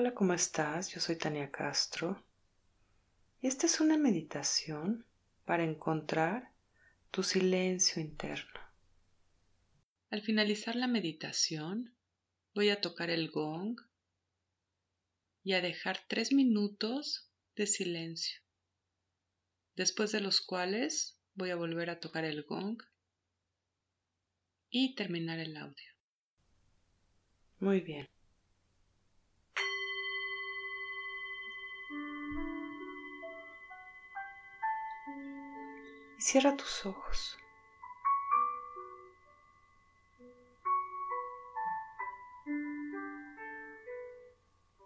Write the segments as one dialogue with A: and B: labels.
A: Hola, ¿cómo estás? Yo soy Tania Castro y esta es una meditación para encontrar tu silencio interno. Al finalizar la meditación, voy a tocar el gong y a dejar tres minutos de silencio, después de los cuales voy a volver a tocar el gong y terminar el audio. Muy bien. Y cierra tus ojos.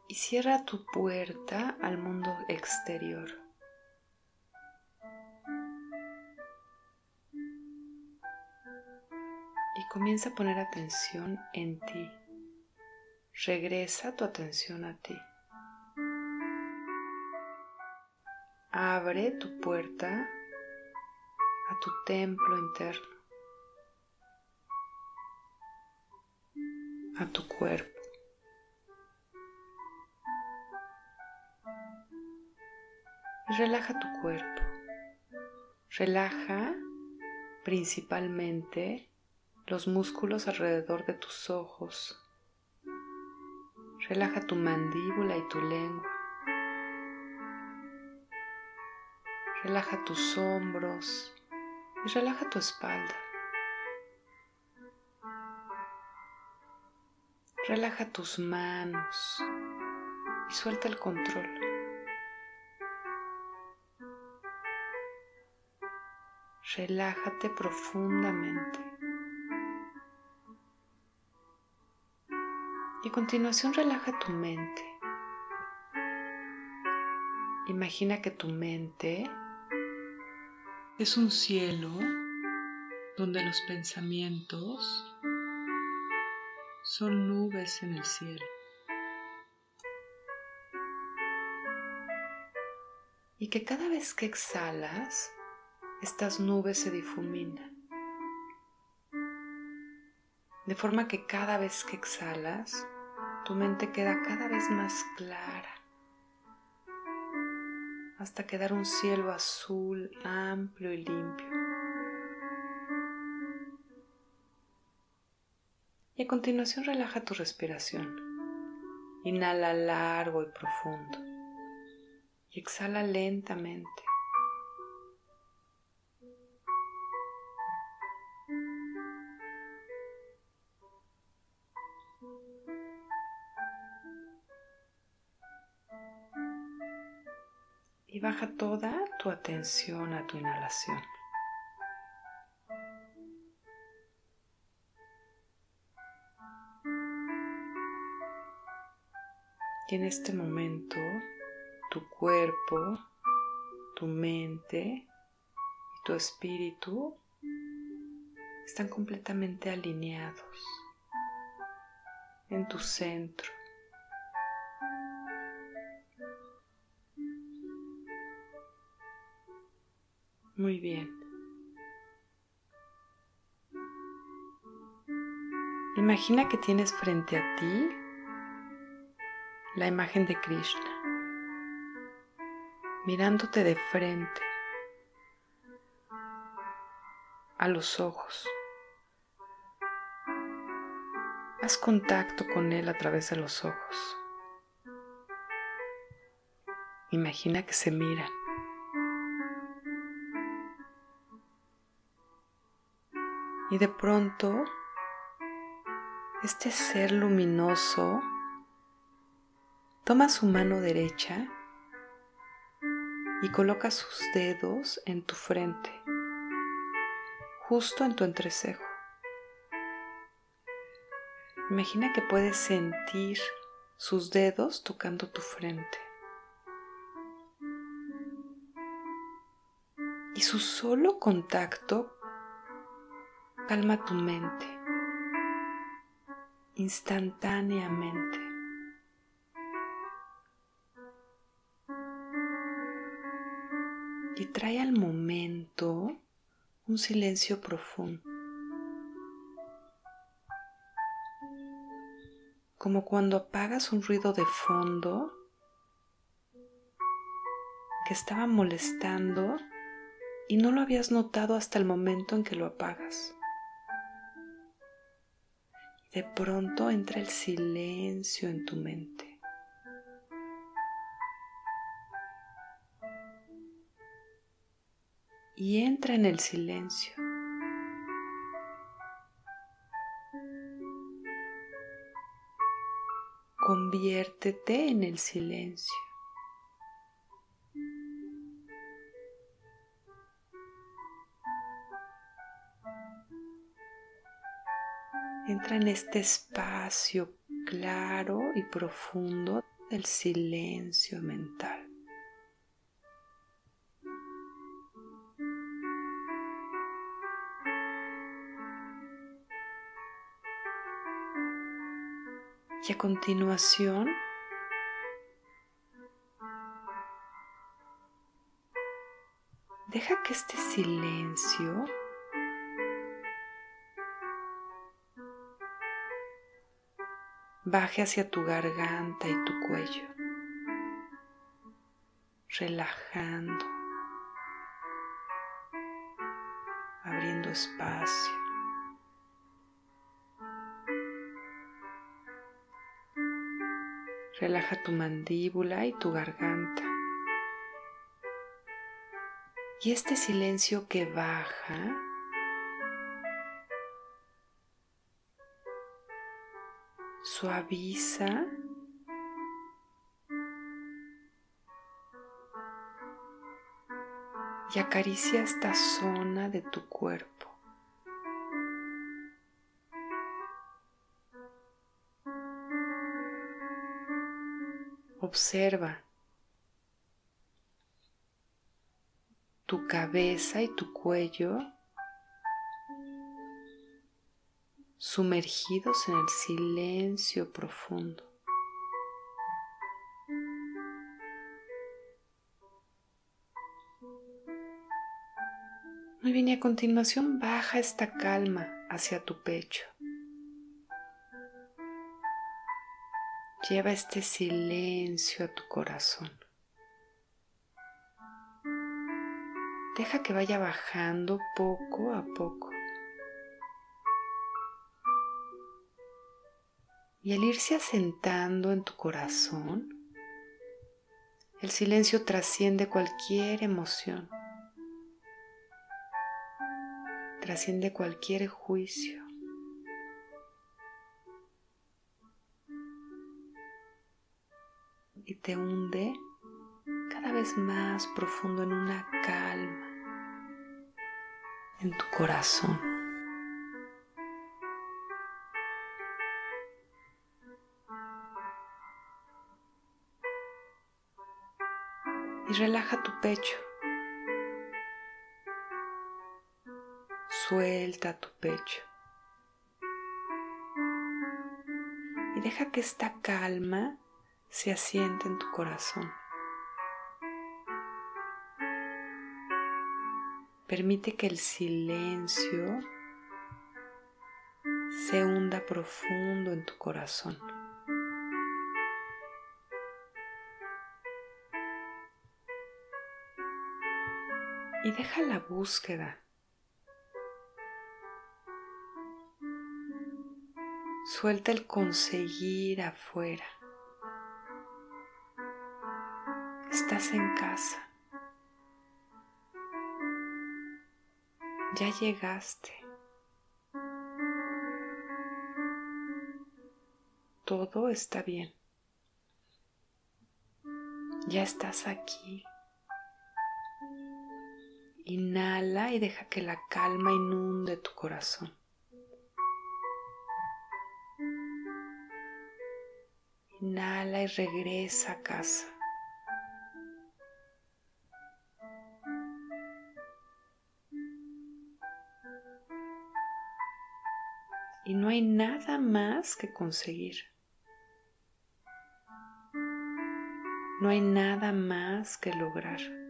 A: Y cierra tu puerta al mundo exterior. Y comienza a poner atención en ti. Regresa tu atención a ti. Abre tu puerta tu templo interno, a tu cuerpo. Y relaja tu cuerpo. Relaja principalmente los músculos alrededor de tus ojos. Relaja tu mandíbula y tu lengua. Relaja tus hombros y relaja tu espalda. Relaja tus manos y suelta el control. Relájate profundamente. Y a continuación relaja tu mente. Imagina que tu mente es un cielo donde los pensamientos son nubes en el cielo. Y que cada vez que exhalas, estas nubes se difuminan. De forma que cada vez que exhalas, tu mente queda cada vez más clara hasta quedar un cielo azul, amplio y limpio. Y a continuación relaja tu respiración. Inhala largo y profundo. Y exhala lentamente. Toda tu atención a tu inhalación. Y en este momento tu cuerpo, tu mente y tu espíritu están completamente alineados en tu centro. Muy bien. Imagina que tienes frente a ti la imagen de Krishna, mirándote de frente a los ojos. Haz contacto con Él a través de los ojos. Imagina que se miran. Y de pronto, este ser luminoso toma su mano derecha y coloca sus dedos en tu frente, justo en tu entrecejo. Imagina que puedes sentir sus dedos tocando tu frente. Y su solo contacto Calma tu mente instantáneamente. Y trae al momento un silencio profundo. como cuando apagas un ruido de fondo que estaba molestando y no lo habías notado hasta el momento en que lo apagas. De pronto entra el silencio en tu mente. Y entra en el silencio. Conviértete en el silencio. Entra en este espacio claro y profundo del silencio mental. Y a continuación, deja que este silencio baje hacia tu garganta y tu cuello, relajando, abriendo espacio. Relaja tu mandíbula y tu garganta. Y este silencio que baja suaviza y acaricia esta zona de tu cuerpo. Observa tu cabeza y tu cuello sumergidos en el silencio profundo. Muy bien, y a continuación baja esta calma hacia tu pecho. Lleva este silencio a tu corazón. Deja que vaya bajando poco a poco. Y al irse asentando en tu corazón, el silencio trasciende cualquier emoción, trasciende cualquier juicio. Y te hunde cada vez más profundo en una calma en tu corazón. Y relaja tu pecho. Suelta tu pecho. Y deja que esta calma se asiente en tu corazón. Permite que el silencio se hunda profundo en tu corazón. Y deja la búsqueda. Suelta el conseguir afuera. Estás en casa. Ya llegaste. Todo está bien. Ya estás aquí. Inhala y deja que la calma inunde tu corazón. Inhala y regresa a casa. Y no hay nada más que conseguir. No hay nada más que lograr.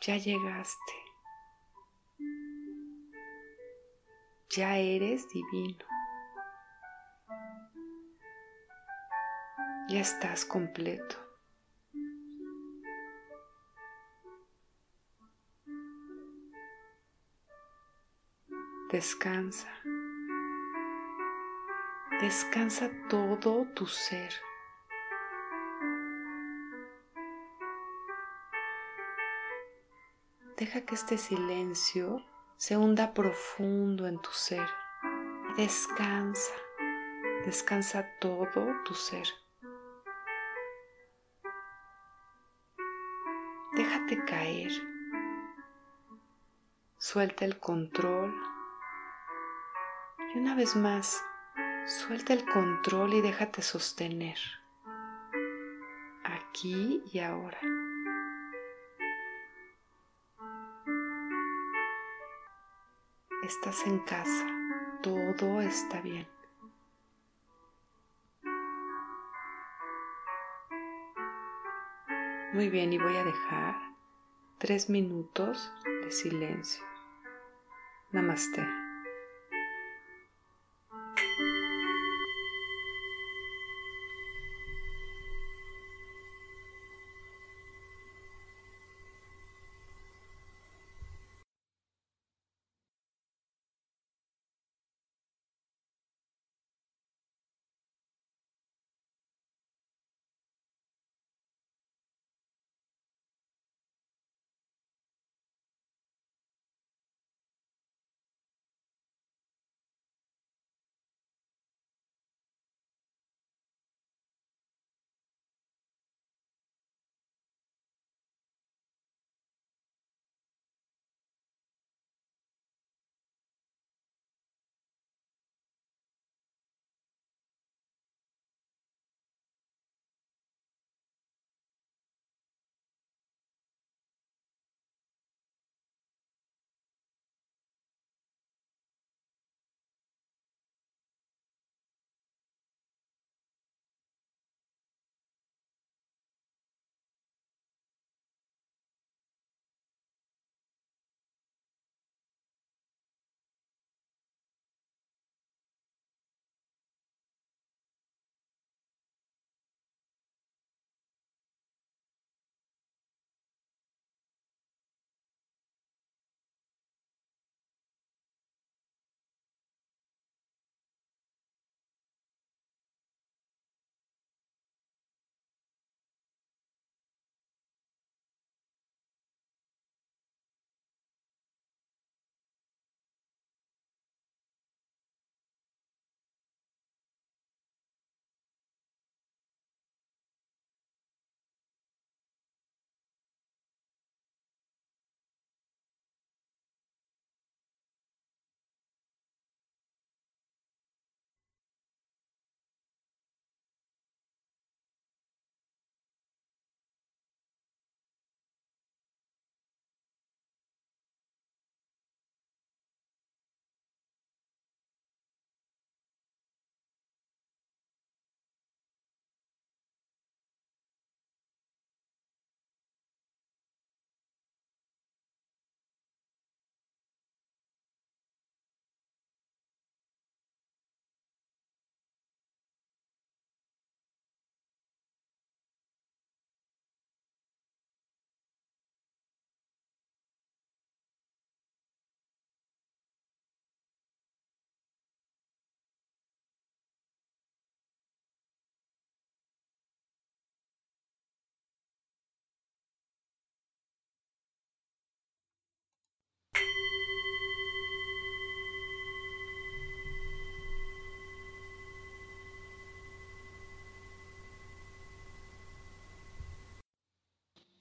A: Ya llegaste. ya eres divino. Ya estás completo. Descansa. Descansa todo tu ser. Deja que este silencio se hunda profundo en tu ser. Descansa, descansa todo tu ser. Déjate caer. Suelta el control. Y una vez más, suelta el control y déjate sostener. Aquí y ahora. Estás en casa, todo está bien. Muy bien, y voy a dejar tres minutos de silencio. Namaste.